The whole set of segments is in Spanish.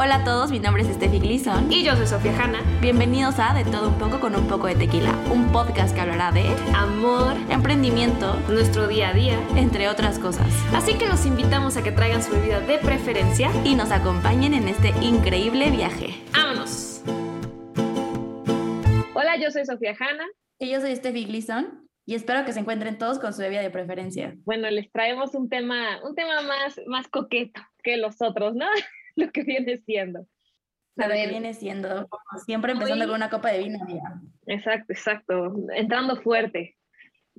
Hola a todos, mi nombre es Steffi Gleason. Y yo soy Sofía Hanna. Bienvenidos a De Todo Un Poco con Un Poco de Tequila, un podcast que hablará de amor, emprendimiento, nuestro día a día, entre otras cosas. Así que los invitamos a que traigan su bebida de preferencia y nos acompañen en este increíble viaje. ¡Vámonos! Hola, yo soy Sofía Hanna. Y yo soy Steffi Gleason y espero que se encuentren todos con su bebida de preferencia. Bueno, les traemos un tema, un tema más, más coqueto que los otros, ¿no? Lo que viene siendo. Lo que viene siendo, como siempre empezando con una copa de vino. Exacto, exacto, entrando fuerte.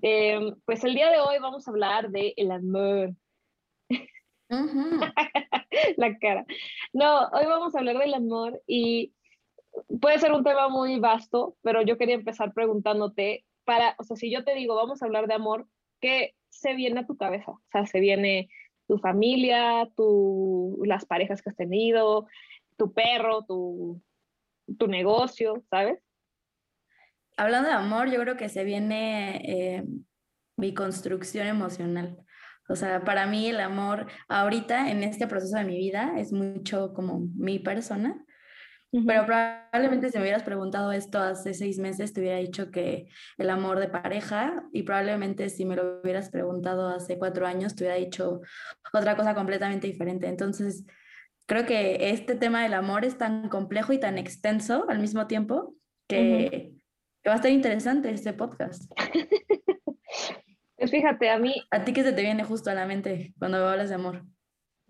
Em, pues el día de hoy vamos a hablar de el amor. La cara. No, hoy vamos a hablar del amor y puede ser un tema muy vasto, pero yo quería empezar preguntándote para, o sea, si yo te digo, vamos a hablar de amor, ¿qué se viene a tu cabeza? O sea, se viene tu familia, tu, las parejas que has tenido, tu perro, tu, tu negocio, ¿sabes? Hablando de amor, yo creo que se viene eh, mi construcción emocional. O sea, para mí el amor ahorita en este proceso de mi vida es mucho como mi persona pero probablemente si me hubieras preguntado esto hace seis meses, te hubiera dicho que el amor de pareja y probablemente si me lo hubieras preguntado hace cuatro años, te hubiera dicho otra cosa completamente diferente. Entonces, creo que este tema del amor es tan complejo y tan extenso al mismo tiempo que, va a estar interesante este podcast. pues fíjate, a mí... ¿A ti qué se te viene justo a la mente cuando hablas de amor?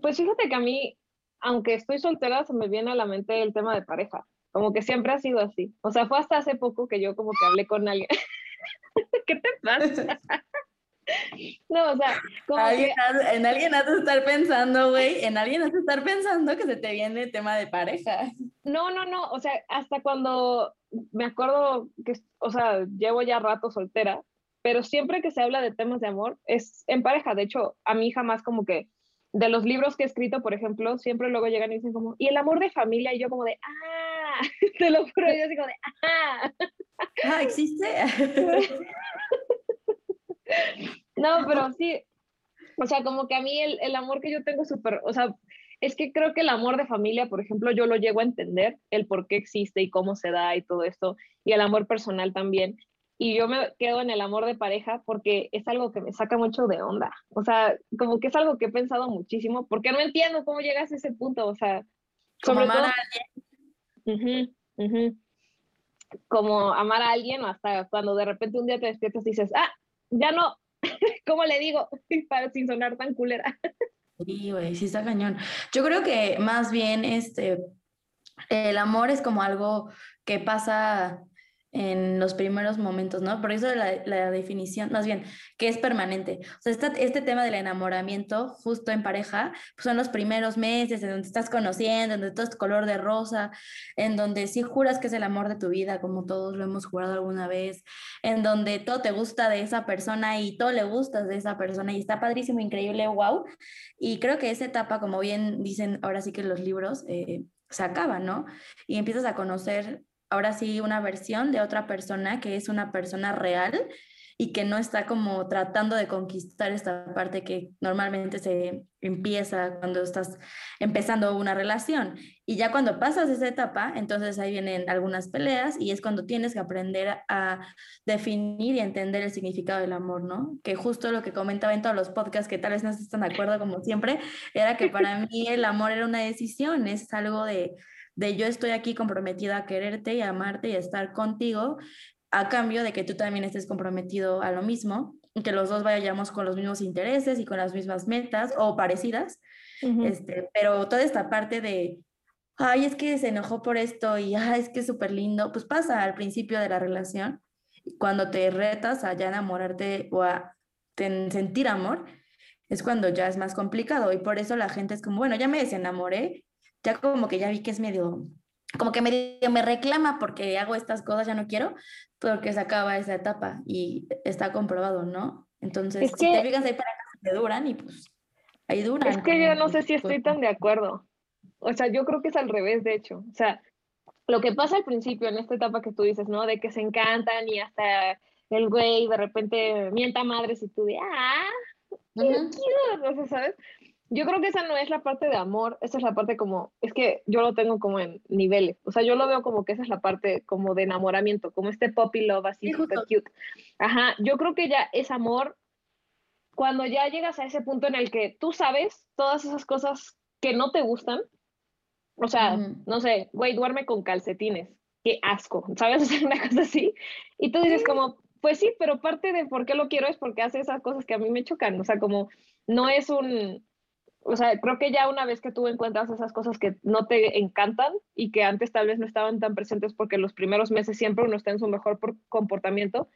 Pues fíjate que a mí aunque estoy soltera, se me viene a la mente el tema de pareja. Como que siempre ha sido así. O sea, fue hasta hace poco que yo como que hablé con alguien. ¿Qué te pasa? no, o sea, como que... en alguien has de estar pensando, güey, en alguien has de estar pensando que se te viene el tema de pareja. No, no, no, o sea, hasta cuando me acuerdo que, o sea, llevo ya rato soltera, pero siempre que se habla de temas de amor es en pareja. De hecho, a mí jamás como que de los libros que he escrito, por ejemplo, siempre luego llegan y dicen como, y el amor de familia, y yo como de, ah, te lo juro, yo digo de, ah. Ah, existe. no, pero sí, o sea, como que a mí el, el amor que yo tengo súper, o sea, es que creo que el amor de familia, por ejemplo, yo lo llego a entender, el por qué existe y cómo se da y todo esto, y el amor personal también y yo me quedo en el amor de pareja porque es algo que me saca mucho de onda. O sea, como que es algo que he pensado muchísimo porque no entiendo cómo llegas a ese punto. O sea, como amar a alguien. Como amar a alguien o hasta cuando de repente un día te despiertas y dices, ah, ya no, ¿cómo le digo? Para sin sonar tan culera. Sí, güey, sí está cañón. Yo creo que más bien este, el amor es como algo que pasa en los primeros momentos, ¿no? Por eso la, la definición, más bien, que es permanente. O sea, este, este tema del enamoramiento, justo en pareja, pues son los primeros meses en donde estás conociendo, en donde todo es color de rosa, en donde sí juras que es el amor de tu vida, como todos lo hemos jurado alguna vez, en donde todo te gusta de esa persona y todo le gustas de esa persona y está padrísimo, increíble, wow. Y creo que esa etapa, como bien dicen ahora sí que los libros, eh, se acaba, ¿no? Y empiezas a conocer ahora sí una versión de otra persona que es una persona real y que no está como tratando de conquistar esta parte que normalmente se empieza cuando estás empezando una relación. Y ya cuando pasas esa etapa, entonces ahí vienen algunas peleas y es cuando tienes que aprender a definir y entender el significado del amor, ¿no? Que justo lo que comentaba en todos los podcasts, que tal vez no están de acuerdo como siempre, era que para mí el amor era una decisión, es algo de de yo estoy aquí comprometida a quererte y amarte y a estar contigo, a cambio de que tú también estés comprometido a lo mismo, y que los dos vayamos con los mismos intereses y con las mismas metas o parecidas. este, pero toda esta parte de, ay, es que se enojó por esto y ay, es que es súper lindo, pues pasa al principio de la relación, cuando te retas a ya enamorarte o a sentir amor, es cuando ya es más complicado y por eso la gente es como, bueno, ya me desenamoré, ya como que ya vi que es medio, como que medio me reclama porque hago estas cosas, ya no quiero, porque se acaba esa etapa y está comprobado, ¿no? Entonces, es que, si te fijas, para que duran y pues ahí duran. Es que yo no sé si estoy tan de acuerdo. O sea, yo creo que es al revés, de hecho. O sea, lo que pasa al principio en esta etapa que tú dices, ¿no? De que se encantan y hasta el güey de repente mienta madres y tú de, ah, ¿sabes? Yo creo que esa no es la parte de amor, esa es la parte como, es que yo lo tengo como en niveles, o sea, yo lo veo como que esa es la parte como de enamoramiento, como este puppy love así super cute. Ajá, yo creo que ya es amor cuando ya llegas a ese punto en el que tú sabes todas esas cosas que no te gustan, o sea, no sé, güey, duerme con calcetines, qué asco, ¿sabes? O sea, una cosa así, y tú dices como, pues sí, pero parte de por qué lo quiero es porque hace esas cosas que a mí me chocan, o sea, como no es un o sea, creo que ya una vez que tú encuentras esas cosas que no te encantan y que antes tal vez no estaban tan presentes porque los primeros meses siempre uno está en su mejor comportamiento,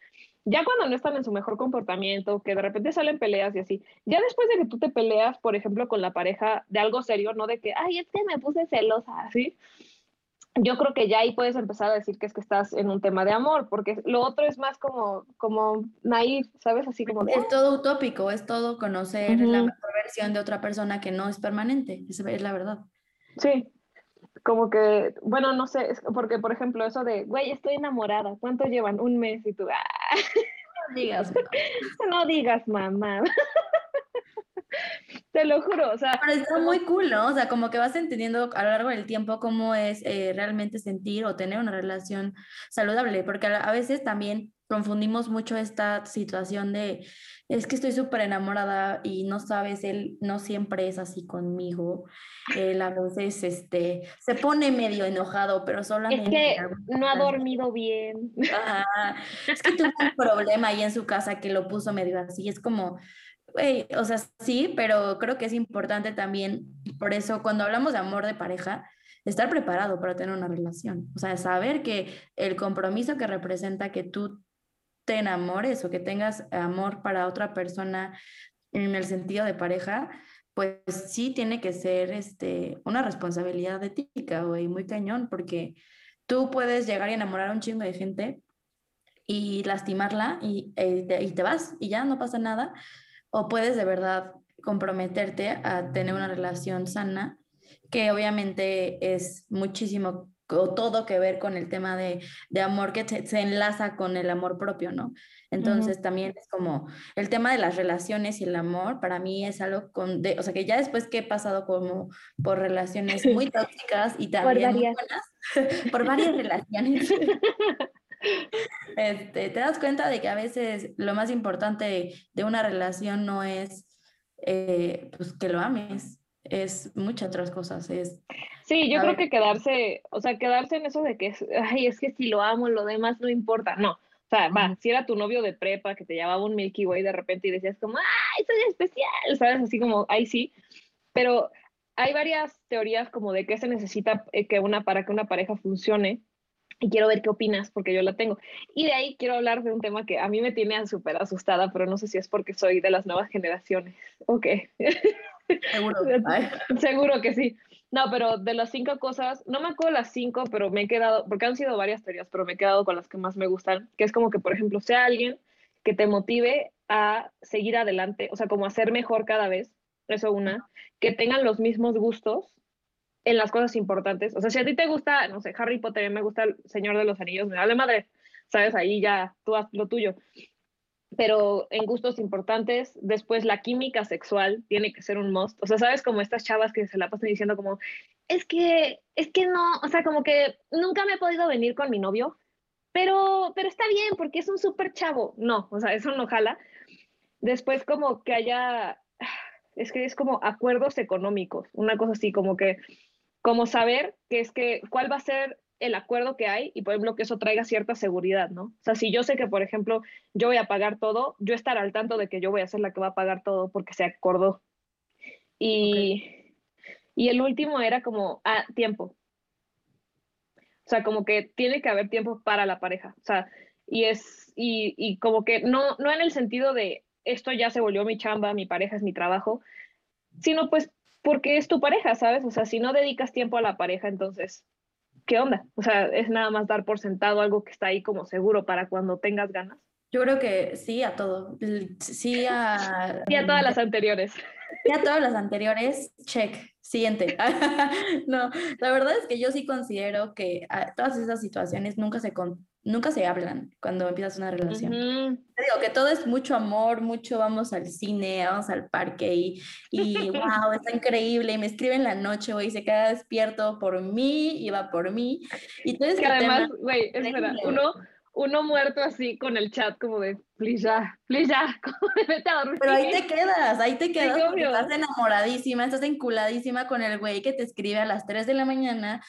ya cuando no están en su mejor comportamiento, que de repente salen peleas y así, ya después de que tú te peleas, por ejemplo, con la pareja de algo serio, no de que, ay, es que me puse celosa, así, yo creo que ya ahí puedes empezar a decir que es que estás en un tema de amor, porque lo otro es más como, como naif, ¿sabes? Así como... es todo utópico, es todo conocer la mejor versión de otra persona que no es permanente, es, es la verdad. Sí, como que, bueno, no sé, porque por ejemplo eso de, güey, estoy enamorada, ¿cuánto llevan? Un mes y tú, ¡ah! No digas, no digas, mamá. Te lo juro, o sea. Pero está muy cool, ¿no? O sea, como que vas entendiendo a lo largo del tiempo cómo es eh, realmente sentir o tener una relación saludable, porque a, veces también confundimos mucho esta situación de, es que estoy súper enamorada y no sabes, él no siempre es así conmigo. Él a veces este, se pone medio enojado, pero solamente... Es que no ha dormido bien. Es que tuvo un problema ahí en su casa que lo puso medio así. Es como, o sea, sí, pero creo que es importante también, por eso cuando hablamos de amor de pareja, estar preparado para tener una relación. O sea, saber que el compromiso que representa que tú te enamores o que tengas amor para otra persona en el sentido de pareja, pues sí tiene que ser este, una responsabilidad ética, güey, muy cañón, porque tú puedes llegar y enamorar a un chingo de gente y lastimarla y, eh, y te vas y ya no pasa nada, o puedes de verdad comprometerte a tener una relación sana, que obviamente es muchísimo o todo que ver con el tema de, amor que se, enlaza con el amor propio, ¿no? Entonces también es como el tema de las relaciones y el amor, para mí es algo con, de, o sea, que ya después que he pasado como por relaciones muy tóxicas y también por varias, por varias relaciones, este, te das cuenta de que a veces lo más importante de una relación no es eh, pues, que lo ames, es muchas otras cosas. Es, sí, yo creo que quedarse, o sea, quedarse en eso de que, ay, es que si lo amo, lo demás no importa. No, o sea, va, si era tu novio de prepa que te llevaba un Milky Way de repente y decías como, ay, soy especial, ¿sabes? Así como, ahí sí. Pero hay varias teorías como de qué se necesita eh, que una, para que una pareja funcione y quiero ver qué opinas porque yo la tengo. Y de ahí quiero hablar de un tema que a mí me tiene súper asustada, pero no sé si es porque soy de las nuevas generaciones. Ok. Seguro. Seguro que sí. No, pero de las cinco cosas, no me acuerdo las cinco, pero me he quedado, porque han sido varias teorías, pero me he quedado con las que más me gustan, que es como que, por ejemplo, sea alguien que te motive a seguir adelante, o sea, como a ser mejor cada vez, eso una, que tengan los mismos gustos, en las cosas importantes. O sea, si a ti te gusta, no sé, Harry Potter, me gusta el Señor de los Anillos, me vale madre, ¿sabes? Ahí ya tú haz lo tuyo. Pero en gustos importantes, después la química sexual tiene que ser un must. O sea, ¿sabes? Como estas chavas que se la pasan diciendo como, es que, es que no, o sea, como que nunca me he podido venir con mi novio, pero, pero está bien porque es un súper chavo. No, o sea, eso no jala. Después como que haya, es que es como acuerdos económicos, una cosa así, como que como saber que es que cuál va a ser el acuerdo que hay y por ejemplo que eso traiga cierta seguridad, ¿no? O sea, si yo sé que por ejemplo yo voy a pagar todo, yo estar al tanto de que yo voy a ser la que va a pagar todo porque se acordó. Y, y el último era como, ah, tiempo. O sea, como que tiene que haber tiempo para la pareja. O sea, y es, y, y como que no, no en el sentido de esto ya se volvió mi chamba, mi pareja es mi trabajo, sino pues porque es tu pareja, ¿sabes? O sea, si no dedicas tiempo a la pareja, entonces, ¿qué onda? O sea, es nada más dar por sentado algo que está ahí como seguro para cuando tengas ganas. Yo creo que sí a todo. Sí a... Sí a todas las anteriores. Sí a todas las anteriores, check. Siguiente. no, la verdad es que yo sí considero que todas esas situaciones nunca se, nunca se hablan cuando empiezas una relación. Te digo que todo es mucho amor, mucho vamos al cine, vamos al parque y, y wow, está increíble. Y me escribe en la noche, güey, se queda despierto por mí y va por mí. Y todo que además, güey, es verdad, uno uno muerto así con el chat como de, please ya, please ya, como de vete a dormir. Pero ahí te quedas, ahí te quedas porque estás enamoradísima, estás enculadísima con el güey que te escribe a las 3 de la mañana,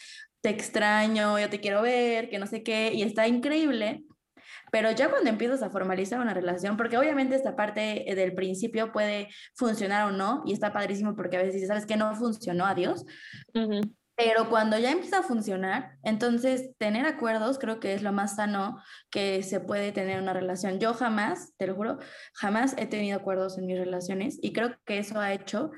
te extraño, yo te quiero ver, que no sé qué, y está increíble. Pero ya cuando empiezas a formalizar una relación, porque obviamente esta parte del principio puede funcionar o no, y está padrísimo porque a veces dices, ¿sabes qué? No funcionó, adiós. Pero cuando ya empieza a funcionar, entonces tener acuerdos creo que es lo más sano que se puede tener en una relación. Yo jamás, te lo juro, jamás he tenido acuerdos en mis relaciones y creo que eso ha hecho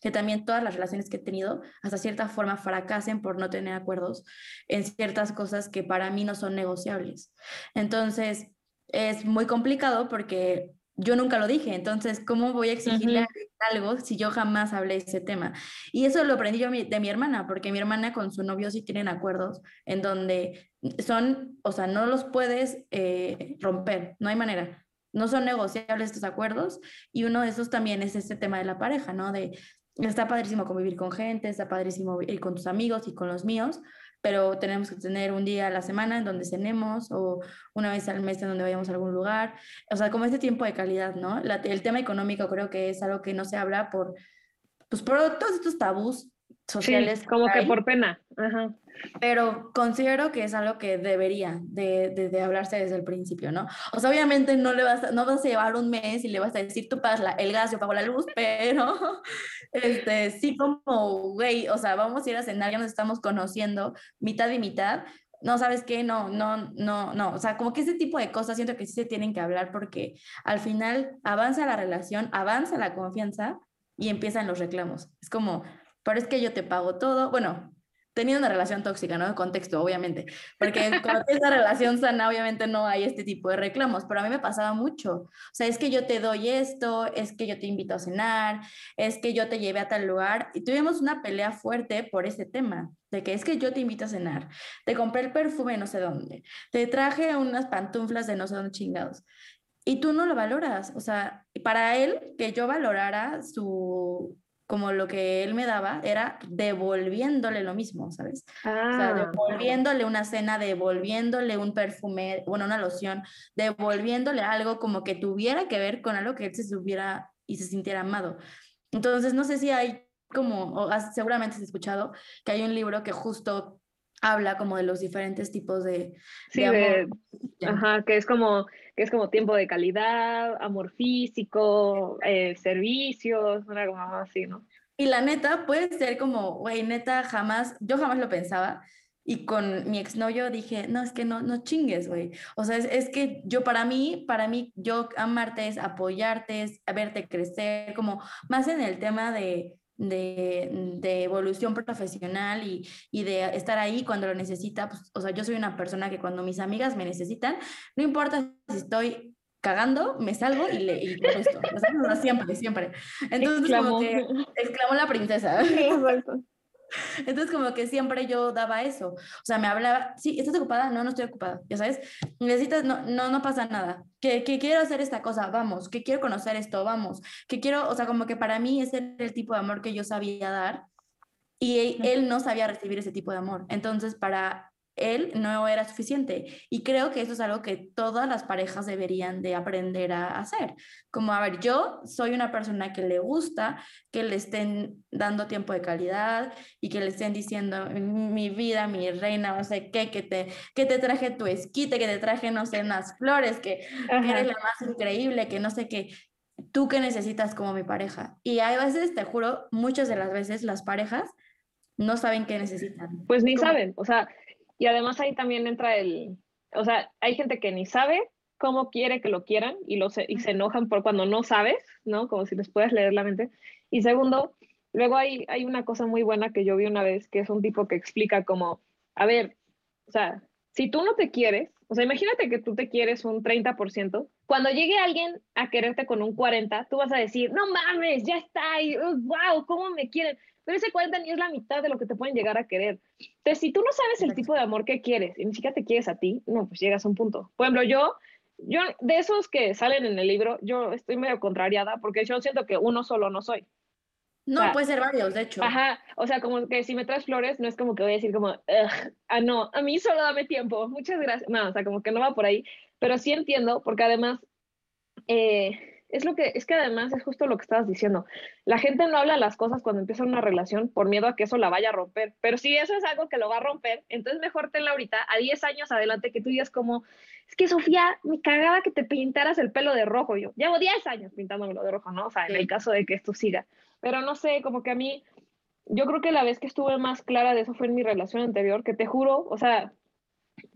que también todas las relaciones que he tenido hasta cierta forma fracasen por no tener acuerdos en ciertas cosas que para mí no son negociables. Entonces, es muy complicado porque yo nunca lo dije, entonces, ¿cómo voy a exigirle algo si yo jamás hablé ese tema? Y eso lo aprendí yo de mi hermana, porque mi hermana con su novio sí tienen acuerdos en donde son, o sea, no los puedes eh, romper, no hay manera. No son negociables estos acuerdos y uno de esos también es este tema de la pareja, ¿no? De está padrísimo convivir con gente, está padrísimo ir con tus amigos y con los míos, pero tenemos que tener un día a la semana en donde cenemos o una vez al mes en donde vayamos a algún lugar. O sea, como este tiempo de calidad, ¿no? el tema económico creo que es algo que no se habla por, pues por todos estos tabús sociales. como que, por pena. Ajá. Pero considero que es algo que debería de, de, hablarse desde el principio, ¿no? O sea, obviamente no le vas a, no vas a llevar un mes y le vas a decir, tú pagas el gas, yo pago la luz, pero este, sí como, güey, o sea, vamos a ir a cenar, ya nos estamos conociendo mitad y mitad, no, ¿sabes qué? No, no, no, no. O sea, como que ese tipo de cosas siento que sí se tienen que hablar porque al final avanza la relación, avanza la confianza y empiezan los reclamos. Es como, pero es que yo te pago todo. Bueno, teniendo una relación tóxica, ¿no? Contexto, obviamente. Porque tienes una relación sana, obviamente no hay este tipo de reclamos, pero a mí me pasaba mucho. O sea, es que yo te doy esto, es que yo te invito a cenar, es que yo te llevé a tal lugar. Y tuvimos una pelea fuerte por ese tema, de que es que yo te invito a cenar, te compré el perfume no sé dónde, te traje unas pantuflas de no sé dónde chingados. Y tú no lo valoras. O sea, para él, que yo valorara su como lo que él me daba era devolviéndole lo mismo, ¿sabes? O sea, ah. devolviéndole una cena, devolviéndole un perfume, bueno, una loción, devolviéndole algo como que tuviera que ver con algo que él se subiera y se sintiera amado. Entonces, no sé si hay como, o seguramente has escuchado, que hay un libro que justo habla como de los diferentes tipos de, sí, amor. ajá, que es como que es como tiempo de calidad, amor físico, eh, servicios, una cosa así, ¿no? Y la neta puede ser como, güey, neta, jamás, yo jamás lo pensaba. Y con mi exnovio dije, no, es que no, no chingues, güey. O sea, es, es, que yo para mí, para mí, yo amarte es apoyarte, es verte crecer, como más en el tema de, de, evolución profesional y, y, de estar ahí cuando lo necesita. Pues, o sea, yo soy una persona que cuando mis amigas me necesitan, no importa si estoy cagando, me salgo y le y esto. siempre, siempre. Entonces, como que exclamó la princesa. Entonces, como que siempre yo daba eso. O sea, me hablaba, sí, ¿estás ocupada? No, no estoy ocupada, ya sabes. Necesitas, no, no, no pasa nada. Que, que quiero hacer esta cosa, vamos. Que quiero conocer esto, vamos. Que quiero, o sea, como que para mí ese era el tipo de amor que yo sabía dar y él no sabía recibir ese tipo de amor. Entonces, para él no era suficiente. Y creo que eso es algo que todas las parejas deberían de aprender a hacer. Como, a ver, yo soy una persona que le gusta que le estén dando tiempo de calidad y que le estén diciendo, mi vida, mi reina, no sé qué, que te, que te traje tu esquite, que te traje, no sé, unas flores, que, que eres la más increíble, que no sé qué. Tú que necesitas como mi pareja. Y hay veces, te juro, muchas de las veces las parejas no saben qué necesitan. Pues ni saben, o sea, y además ahí también entra el, o sea, hay gente que ni sabe cómo quiere que lo quieran y, lo se, y se enojan por cuando no sabes, ¿no? Como si les puedes leer la mente. Y segundo, luego hay, hay una cosa muy buena que yo vi una vez, que es un tipo que explica como, a ver, o sea, si tú no te quieres, O sea, imagínate que tú te quieres un 30%. Cuando llegue alguien a quererte con un 40, tú vas a decir, no mames, ya está, y, wow, ¿cómo me quieren? Pero ese 40 ni es la mitad de lo que te pueden llegar a querer. Entonces, si tú no sabes el tipo de amor que quieres y ni siquiera te quieres a ti, no, pues llegas a un punto. Por ejemplo, yo, yo, de esos que salen en el libro, yo estoy medio contrariada porque yo siento que uno solo no soy. No, puede ser varios, de hecho. Ajá, o sea, como que si me traes flores, no es como que voy a decir como, ah, no, a mí solo dame tiempo, muchas gracias. No, o sea, como que no va por ahí, pero sí entiendo, porque además, eh, es lo que, es que además es justo lo que estabas diciendo. La gente no habla las cosas cuando empieza una relación por miedo a que eso la vaya a romper, pero si eso es algo que lo va a romper, entonces mejor tenla ahorita, a 10 años adelante, que tú digas como, es que Sofía, me cagaba que te pintaras el pelo de rojo. Yo llevo 10 años pintándomelo de rojo, ¿no? O sea, en el caso de que esto siga. Pero no sé, como que a mí, yo creo que la vez que estuve más clara de eso fue en mi relación anterior, que te juro, o sea,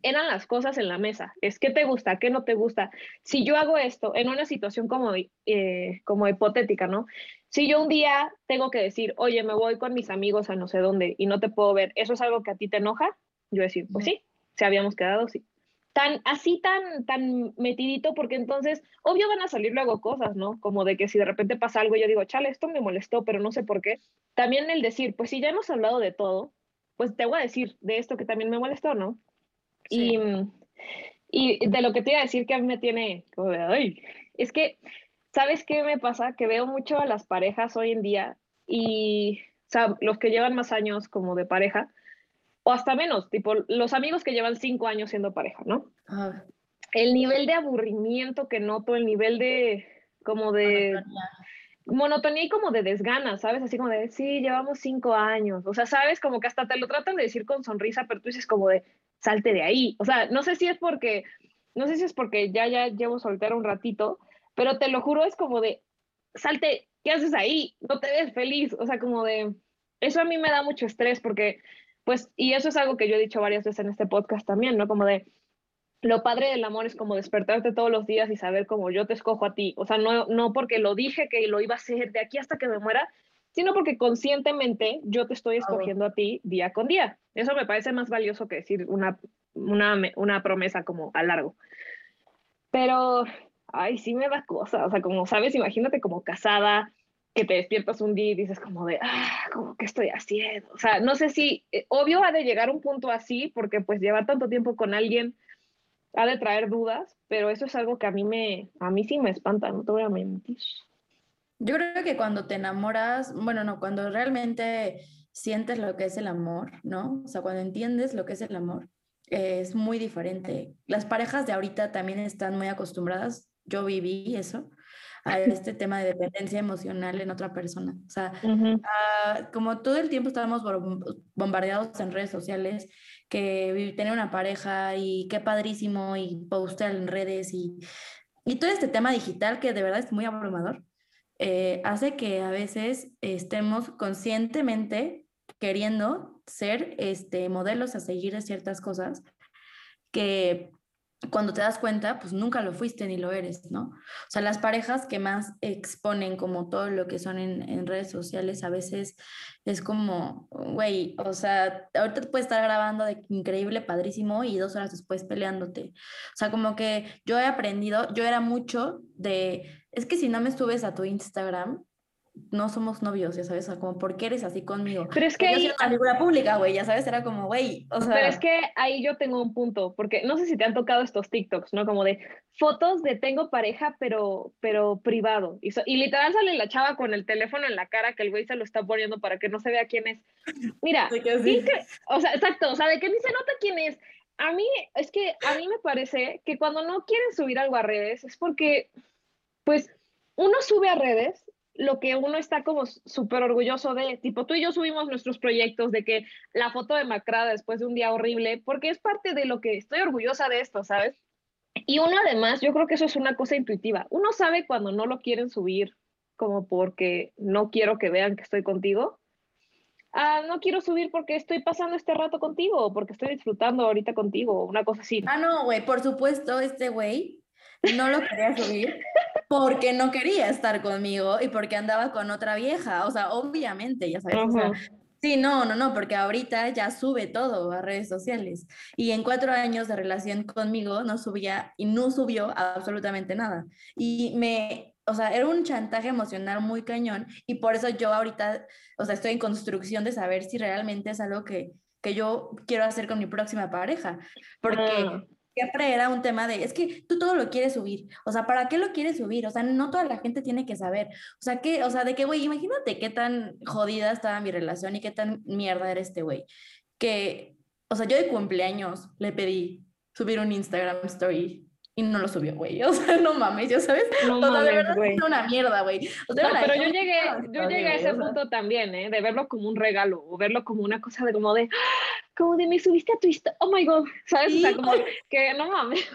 eran las cosas en la mesa. Es qué te gusta, qué no te gusta. Si yo hago esto en una situación como, eh, como hipotética, ¿no? Si yo un día tengo que decir, oye, me voy con mis amigos a no sé dónde y no te puedo ver, ¿eso es algo que a ti te enoja? Yo decir, pues sí, se habíamos quedado, sí tan así tan tan metidito porque entonces obvio van a salir luego cosas, ¿no? Como de que si de repente pasa algo yo digo, "Chale, esto me molestó, pero no sé por qué." También el decir, pues si ya hemos hablado de todo, pues te voy a decir de esto que también me molestó, ¿no? Y y de lo que te iba a decir que a mí me tiene como de, ay, es que ¿sabes qué me pasa? Que veo mucho a las parejas hoy en día y o sea, los que llevan más años como de pareja, o hasta menos, tipo los amigos que llevan cinco años siendo pareja, ¿no? El nivel de aburrimiento que noto, el nivel de como de monotonía. y como de desgana, ¿sabes? Así como de, sí, llevamos cinco años, o sea, ¿sabes? Como que hasta te lo tratan de decir con sonrisa, pero tú dices como de, salte de ahí, o sea, no sé si es porque, no sé si es porque ya, ya llevo soltera un ratito, pero te lo juro, es como de, salte, ¿qué haces ahí? No te ves feliz, o sea, como de, eso a mí me da mucho estrés porque pues, y eso es algo que yo he dicho varias veces en este podcast también, ¿no? Como de, lo padre del amor es como despertarte todos los días y saber cómo yo te escojo a ti. O sea, no, no porque lo dije que lo iba a hacer de aquí hasta que me muera, sino porque conscientemente yo te estoy escogiendo a ti día con día. Eso me parece más valioso que decir una, una, una promesa como a largo. Pero, ay, sí me da cosa. O sea, como sabes, imagínate como casada, que te despiertas un día y dices como de, ah, como que estoy haciendo? O sea, no sé si, eh, obvio ha de llegar un punto así, porque pues llevar tanto tiempo con alguien ha de traer dudas, pero eso es algo que a mí me, a mí sí me espanta, no te voy a mentir. Yo creo que cuando te enamoras, bueno, no, cuando realmente sientes lo que es el amor, ¿no? O sea, cuando entiendes lo que es el amor, es muy diferente. Las parejas de ahorita también están muy acostumbradas, yo viví eso, a este tema de dependencia emocional en otra persona. O sea, ah, como todo el tiempo estábamos bombardeados en redes sociales, que tener una pareja y qué padrísimo y postear en redes y, y todo este tema digital que de verdad es muy abrumador, eh, hace que a veces estemos conscientemente queriendo ser este, modelos a seguir de ciertas cosas que cuando te das cuenta, pues nunca lo fuiste ni lo eres, ¿no? O sea, las parejas que más exponen como todo lo que son en, redes sociales, a veces es como, güey, o sea, ahorita te puedes estar grabando de increíble, padrísimo y dos horas después peleándote. O sea, como que yo he aprendido, yo era mucho de, es que si no me subes a tu Instagram, no somos novios, ya sabes, o sea, como, ¿por qué eres así conmigo? Pero es que yo soy una figura pública, güey, ya sabes, era como, güey, o sea... Pero es que ahí yo tengo un punto, porque no sé si te han tocado estos TikToks, ¿no? Como de fotos de tengo pareja, pero, pero privado. Y, y literal sale la chava con el teléfono en la cara que el güey se lo está poniendo para que no se vea quién es. Mira, o sea, exacto, o sea, de que ni se nota quién es. A mí, es que a mí me parece que cuando no quieren subir algo a redes es porque, pues, uno sube a redes lo que uno está como súper orgulloso de, tipo, tú y yo subimos nuestros proyectos de que la foto de Macrada después de un día horrible, porque es parte de lo que estoy orgullosa de esto, ¿sabes? Y uno además, yo creo que eso es una cosa intuitiva. Uno sabe cuando no lo quieren subir como porque no quiero que vean que estoy contigo. Ah, no quiero subir porque estoy pasando este rato contigo, o porque estoy disfrutando ahorita contigo, una cosa así. Ah, no, güey, por supuesto, este güey no lo quería subir porque no quería estar conmigo y porque andaba con otra vieja. O sea, obviamente, ya sabes. Sí, no, no, no, porque ahorita ya sube todo a redes sociales. Y en cuatro años de relación conmigo no subía y no subió absolutamente nada. Y me, o sea, era un chantaje emocional muy cañón. Y por eso yo ahorita, o sea, estoy en construcción de saber si realmente es algo que, que yo quiero hacer con mi próxima pareja. Porque ah siempre era un tema de, es que tú todo lo quieres subir, o sea, ¿para qué lo quieres subir? O sea, no toda la gente tiene que saber, o sea, que, o sea, de que, güey, imagínate qué tan jodida estaba mi relación y qué tan mierda era este güey, que, o sea, yo de cumpleaños le pedí subir un Instagram story y no lo subió, güey. O sea, no mames, ya sabes. No o sea, de verdad es una mierda, güey. O sea, no, pero yo llegué, yo llegué a ese punto también, ¿eh? De verlo como un regalo o verlo como una cosa de como de, como de me subiste a tu historia, oh my god, ¿sabes? O sea, como que no mames.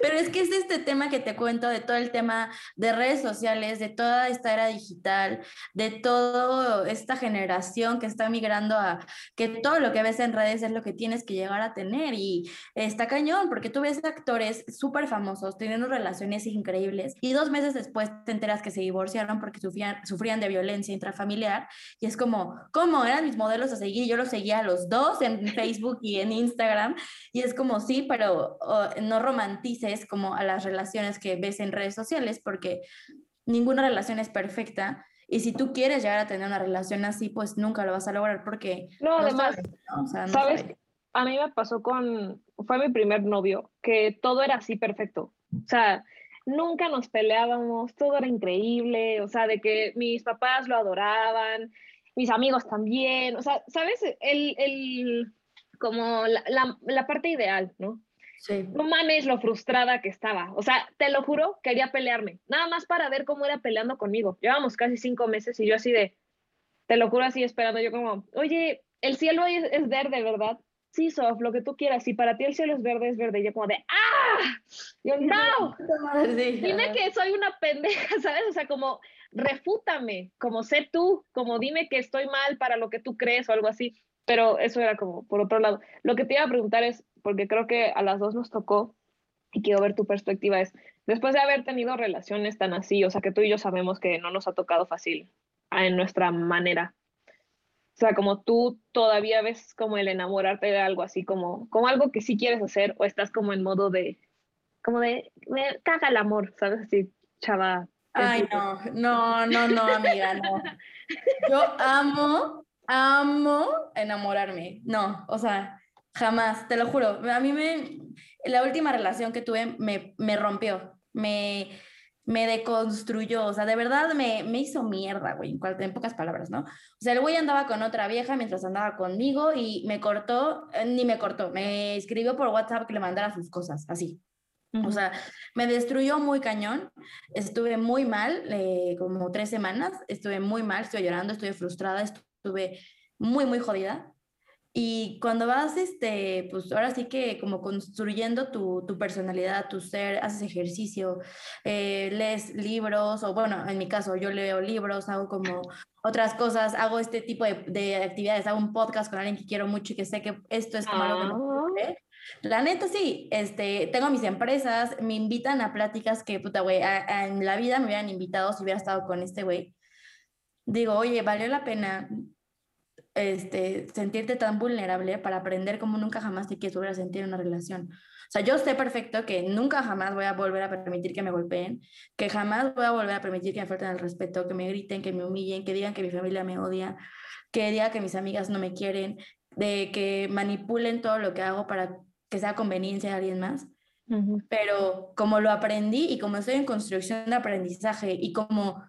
Pero es que es este tema que te cuento de todo el tema de redes sociales, de toda esta era digital, de toda esta generación que está migrando a que todo lo que ves en redes es lo que tienes que llegar a tener. Y está cañón porque tú ves actores súper famosos teniendo relaciones increíbles y dos meses después te enteras que se divorciaron porque sufrían, sufrían de violencia intrafamiliar. Y es como, ¿cómo eran mis modelos a seguir? Yo los seguía a los dos en Facebook y en Instagram. Y es como, sí, pero no romántico como a las relaciones que ves en redes sociales, porque ninguna relación es perfecta. Y si tú quieres llegar a tener una relación así, pues nunca lo vas a lograr porque... No, además, sabes, a mí me pasó con, fue mi primer novio, que todo era así perfecto. O sea, nunca nos peleábamos, todo era increíble, o sea, de que mis papás lo adoraban, mis amigos también, o sea, ¿sabes? El, el como la, la, la parte ideal, ¿no? No mames lo frustrada que estaba. O sea, te lo juro, quería pelearme. Nada más para ver cómo era peleando conmigo. Llevamos casi cinco meses y yo así de, te lo juro así esperando. Yo como, oye, el cielo es, es verde, ¿verdad? Sí, Sof, lo que tú quieras. Si para ti el cielo es verde, es verde. Y yo como de, ¡ah! Yo, no, dime que soy una pendeja, ¿sabes? O sea, como, refútame, como sé tú, como dime que estoy mal para lo que tú crees o algo así. Pero eso era como, por otro lado. Lo que te iba a preguntar es, porque creo que a las dos nos tocó y quiero ver tu perspectiva, es después de haber tenido relaciones tan así, o sea, que tú y yo sabemos que no nos ha tocado fácil en nuestra manera. O sea, como tú todavía ves como el enamorarte de algo así, como, como algo que sí quieres hacer, o estás como en modo de, como de, me caga el amor, ¿sabes? Así, chava. Ay, no, no, no, no, amiga, no. Yo amo, amo enamorarme. No, o sea, Jamás, te lo juro. A mí me, la última relación que tuve me, me rompió, me, me deconstruyó, o sea, de verdad me, me hizo mierda, güey, en, en, pocas palabras, ¿no? O sea, el güey andaba con otra vieja mientras andaba conmigo y me cortó, eh, ni me cortó, me escribió por WhatsApp que le mandara sus cosas, así. O sea, me destruyó muy cañón, estuve muy mal, eh, como tres semanas, estuve muy mal, estuve llorando, estuve frustrada, estuve muy, muy jodida. Y cuando vas, este, pues ahora sí que como construyendo tu, tu personalidad, tu ser, haces ejercicio, eh, lees libros, o bueno, en mi caso yo leo libros, hago como otras cosas, hago este tipo de, de actividades, hago un podcast con alguien que quiero mucho y que sé que esto es como algo que me La neta sí, este, tengo mis empresas, me invitan a pláticas que, puta, güey, en la vida me hubieran invitado si hubiera estado con este güey. Digo, oye, valió la pena, este, sentirte tan vulnerable para aprender como nunca jamás te quieres volver a sentir en una relación. O sea, yo sé perfecto que nunca jamás voy a volver a permitir que me golpeen, que jamás voy a volver a permitir que me falten el respeto, que me griten, que me humillen, que digan que mi familia me odia, que digan que mis amigas no me quieren, de que manipulen todo lo que hago para que sea conveniencia de alguien más. Pero como lo aprendí y como estoy en construcción de aprendizaje y como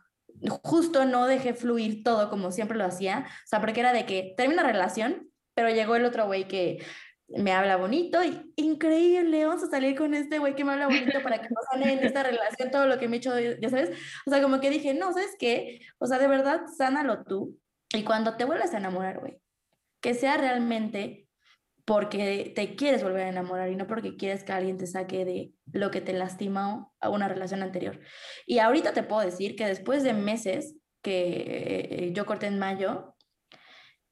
justo no dejé fluir todo como siempre lo hacía, o sea, porque era de que termina la relación, pero llegó el otro güey que me habla bonito y increíble, vamos a salir con este güey que me habla bonito para que no sane en esta relación todo lo que me he hecho, ya sabes, o sea, como que dije, no, ¿sabes qué? O sea, de verdad, sánalo tú y cuando te vuelvas a enamorar, güey, que sea realmente porque te quieres volver a enamorar y no porque quieres que alguien te saque de lo que te lastimó a una relación anterior. Y ahorita te puedo decir que después de meses que eh, yo corté en mayo,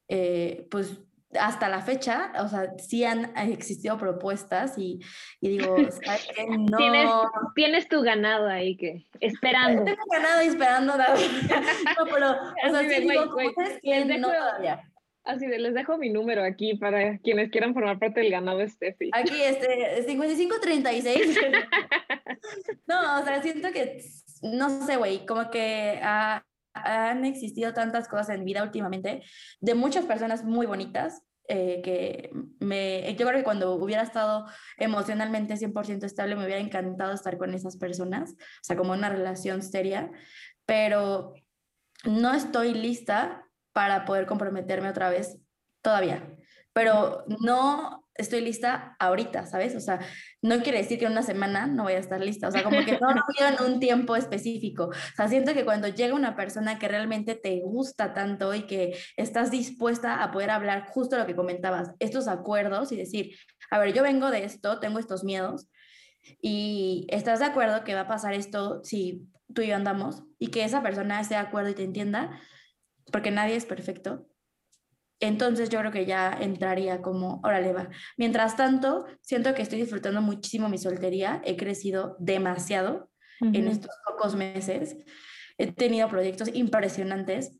eh, pues hasta la fecha, o sea, sí han existido propuestas y, y digo, No. ¿Tienes, tienes, tu ganado ahí que esperando. Tengo ganado y esperando no, pero, o sea, sí digo, no todavía. Así de, les dejo mi número aquí para quienes quieran formar parte del ganado Steffi. Aquí, este, 5536. no, o sea, siento que, no sé, güey, como que han existido tantas cosas en vida últimamente de muchas personas muy bonitas eh, que me, yo creo que cuando hubiera estado emocionalmente 100% estable me hubiera encantado estar con esas personas, o sea, como una relación seria, pero no estoy lista para poder comprometerme otra vez todavía, pero no estoy lista ahorita, ¿sabes? O sea, no quiere decir que en una semana no voy a estar lista, o sea, como que no lo en un tiempo específico. O sea, siento que cuando llega una persona que realmente te gusta tanto y que estás dispuesta a poder hablar justo lo que comentabas, estos acuerdos y decir, a ver, yo vengo de esto, tengo estos miedos y estás de acuerdo que va a pasar esto si tú y yo andamos y que esa persona esté de acuerdo y te entienda, porque nadie es perfecto entonces yo creo que ya entraría como, órale, va. Mientras tanto, siento que estoy disfrutando muchísimo mi soltería, he crecido demasiado en estos pocos meses, he tenido proyectos impresionantes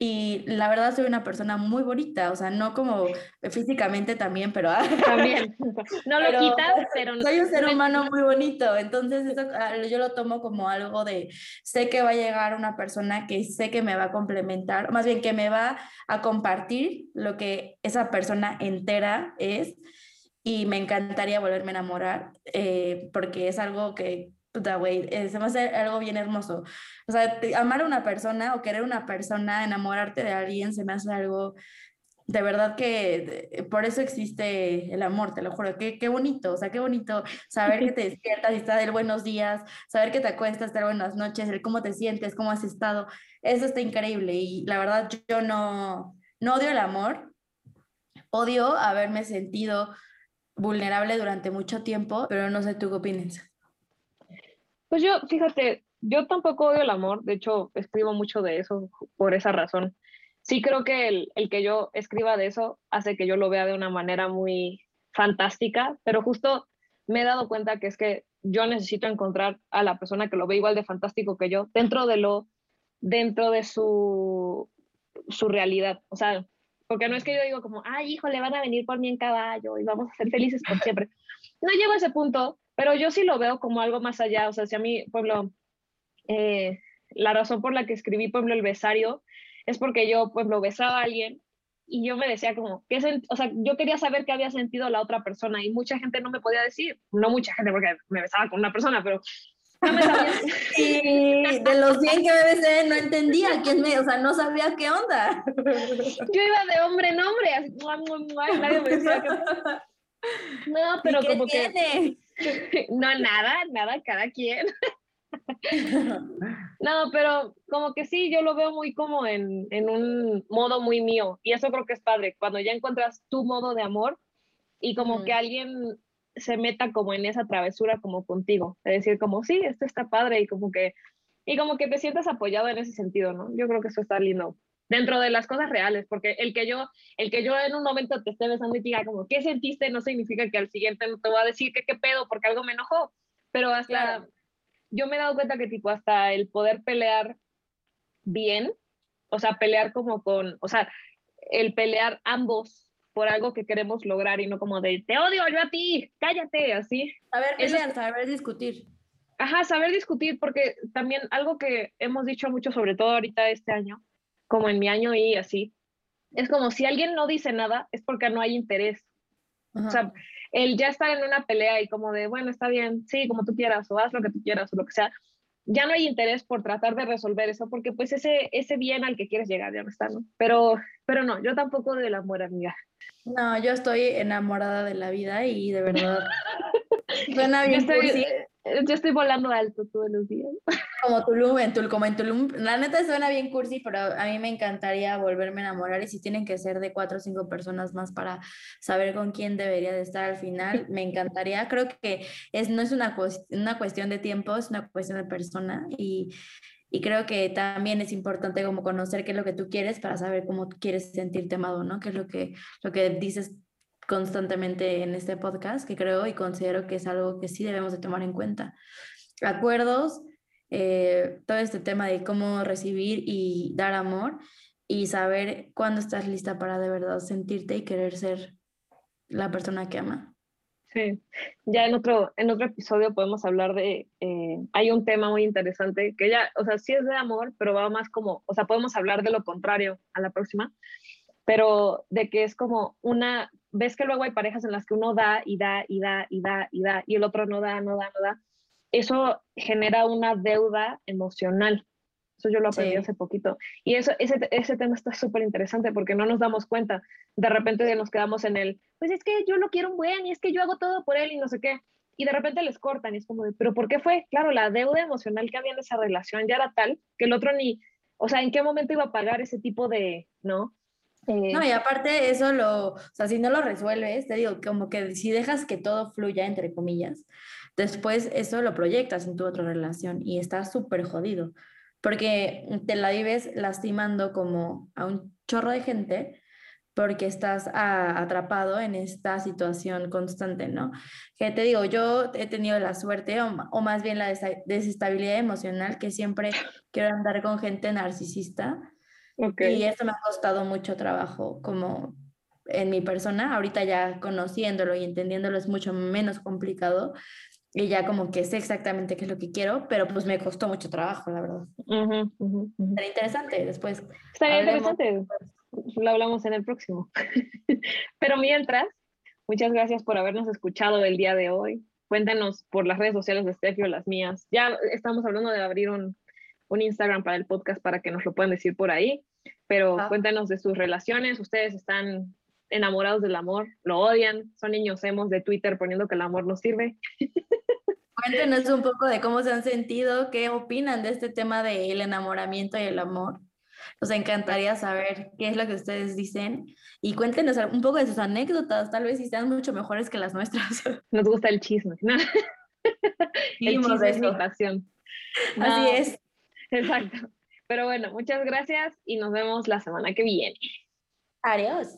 y la verdad soy una persona muy bonita, o sea, no como físicamente también, pero... También, no lo quitas, pero... Soy un ser humano muy bonito, entonces eso ah, yo lo tomo como algo de, sé que va a llegar una persona que sé que me va a complementar, más bien que me va a compartir lo que esa persona entera es y me encantaría volverme a enamorar eh, porque es algo que puta, güey, eh, se me hace algo bien hermoso. O sea, amar a una persona o querer una persona, enamorarte de alguien, se me hace algo de verdad que eh, por eso existe el amor, te lo juro. Qué, qué bonito, o sea, qué bonito saber que te despiertas y está del buenos días, saber que te acuestas, dar buenas noches, el cómo te sientes, cómo has estado. Eso está increíble y la verdad yo no, no odio el amor, odio haberme sentido vulnerable durante mucho tiempo, pero no sé tú qué opinas. Pues yo, fíjate, yo tampoco odio el amor, de hecho escribo mucho de eso por esa razón. Sí creo que el, el, que yo escriba de eso hace que yo lo vea de una manera muy fantástica, pero justo me he dado cuenta que es que yo necesito encontrar a la persona que lo ve igual de fantástico que yo dentro de lo, dentro de su, su realidad. O sea, porque no es que yo digo como, ay, hijo, le van a venir por mí en caballo y vamos a ser felices por siempre. No llego a ese punto, pero yo sí lo veo como algo más allá, o sea, si a mí, pueblo, eh, la razón por la que escribí, pueblo, el besario, es porque yo, pueblo, besaba a alguien y yo me decía como, ¿qué o sea, yo quería saber qué había sentido la otra persona y mucha gente no me podía decir, no mucha gente porque me besaba con una persona, pero no me sabía. y de los 100 que me besé, no entendía quién me, o sea, no sabía qué onda. Yo iba de hombre en hombre, así, nadie me decía que... No, pero como que no, nada, nada, cada quien. no, pero como que sí, yo lo veo muy como en, en, un modo muy mío. Y eso creo que es padre, cuando ya encuentras tu modo de amor y como que alguien se meta como en esa travesura como contigo. Es decir, como, sí, esto está padre y como que, y como que te sientas apoyado en ese sentido, ¿no? Yo creo que eso está lindo dentro de las cosas reales, porque el que yo, el que yo en un momento te esté besando y diga como, ¿qué sentiste? No significa que al siguiente no te voy a decir que qué pedo porque algo me enojó, pero hasta, yo me he dado cuenta que tipo hasta el poder pelear bien, o sea, pelear como con, o sea, el pelear ambos por algo que queremos lograr y no como de, te odio yo a ti, cállate, así. Saber pelear, saber discutir. Ajá, saber discutir, porque también algo que hemos dicho mucho, sobre todo ahorita este año, como en mi año y así, es como si alguien no dice nada, es porque no hay interés. O sea, el ya estar en una pelea y como de, bueno, está bien, sí, como tú quieras, o haz lo que tú quieras, o lo que sea, ya no hay interés por tratar de resolver eso, porque pues ese, ese bien al que quieres llegar ya no está, ¿no? Pero, pero no, yo tampoco de la amor, amiga. No, yo estoy enamorada de la vida y de verdad suena bien estoy, yo estoy volando alto todos los días. Como Tulum, en Tulum, como en Tulum. La neta suena bien cursi, pero a mí me encantaría volverme a enamorar y si tienen que ser de cuatro o cinco personas más para saber con quién debería de estar al final, me encantaría. Creo que es, no es una, una cuestión de tiempo, es una cuestión de persona y, y creo que también es importante como conocer qué es lo que tú quieres para saber cómo quieres sentirte amado, ¿no? Qué es lo que, lo que dices constantemente en este podcast, que creo y considero que es algo que sí debemos de tomar en cuenta. Acuerdos, eh, todo este tema de cómo recibir y dar amor, y saber cuándo estás lista para de verdad sentirte y querer ser la persona que ama. Sí, ya en otro, en otro episodio podemos hablar de, eh, hay un tema muy interesante que ya, o sea, sí es de amor, pero va más como, o sea, podemos hablar de lo contrario a la próxima, pero de que es como una, ves que luego hay parejas en las que uno da y da y da y da y da y el otro no da, no da, no da. Eso genera una deuda emocional. Eso yo lo aprendí hace poquito. Y eso, ese, ese tema está súper interesante porque no nos damos cuenta. De repente nos quedamos en el, pues es que yo lo quiero un buen y es que yo hago todo por él y no sé qué. Y de repente les cortan y es como, de, pero ¿por qué fue? Claro, la deuda emocional que había en esa relación ya era tal que el otro ni, o sea, ¿en qué momento iba a pagar ese tipo de, no? Eh, no, y aparte eso lo, o sea, si no lo resuelves, te digo, como que si dejas que todo fluya, entre comillas, después eso lo proyectas en tu otra relación y estás súper jodido porque te la vives lastimando como a un chorro de gente porque estás atrapado en esta situación constante, ¿no? Que te digo, yo he tenido la suerte o, más bien la desestabilidad emocional que siempre quiero andar con gente narcisista y esto me ha costado mucho trabajo como en mi persona, ahorita ya conociéndolo y entendiéndolo es mucho menos complicado, y ya como que sé exactamente qué es lo que quiero, pero pues me costó mucho trabajo, la verdad. Uh interesante después. Estaría interesante, lo hablamos en el próximo. pero mientras, muchas gracias por habernos escuchado el día de hoy. Cuéntanos por las redes sociales de Steffi o las mías. Ya estamos hablando de abrir un, un Instagram para el podcast para que nos lo puedan decir por ahí, pero ah. cuéntanos de sus relaciones. Ustedes están enamorados del amor, lo odian, son niños hemos de Twitter poniendo que el amor no sirve. Cuéntenos un poco de cómo se han sentido, qué opinan de este tema del enamoramiento y el amor. Nos encantaría saber qué es lo que ustedes dicen y cuéntenos un poco de sus anécdotas, tal vez si sean mucho mejores que las nuestras. Nos gusta el chisme. el chisme es mi pasión. Así es. Exacto. Pero bueno, muchas gracias y nos vemos la semana que viene. Adiós.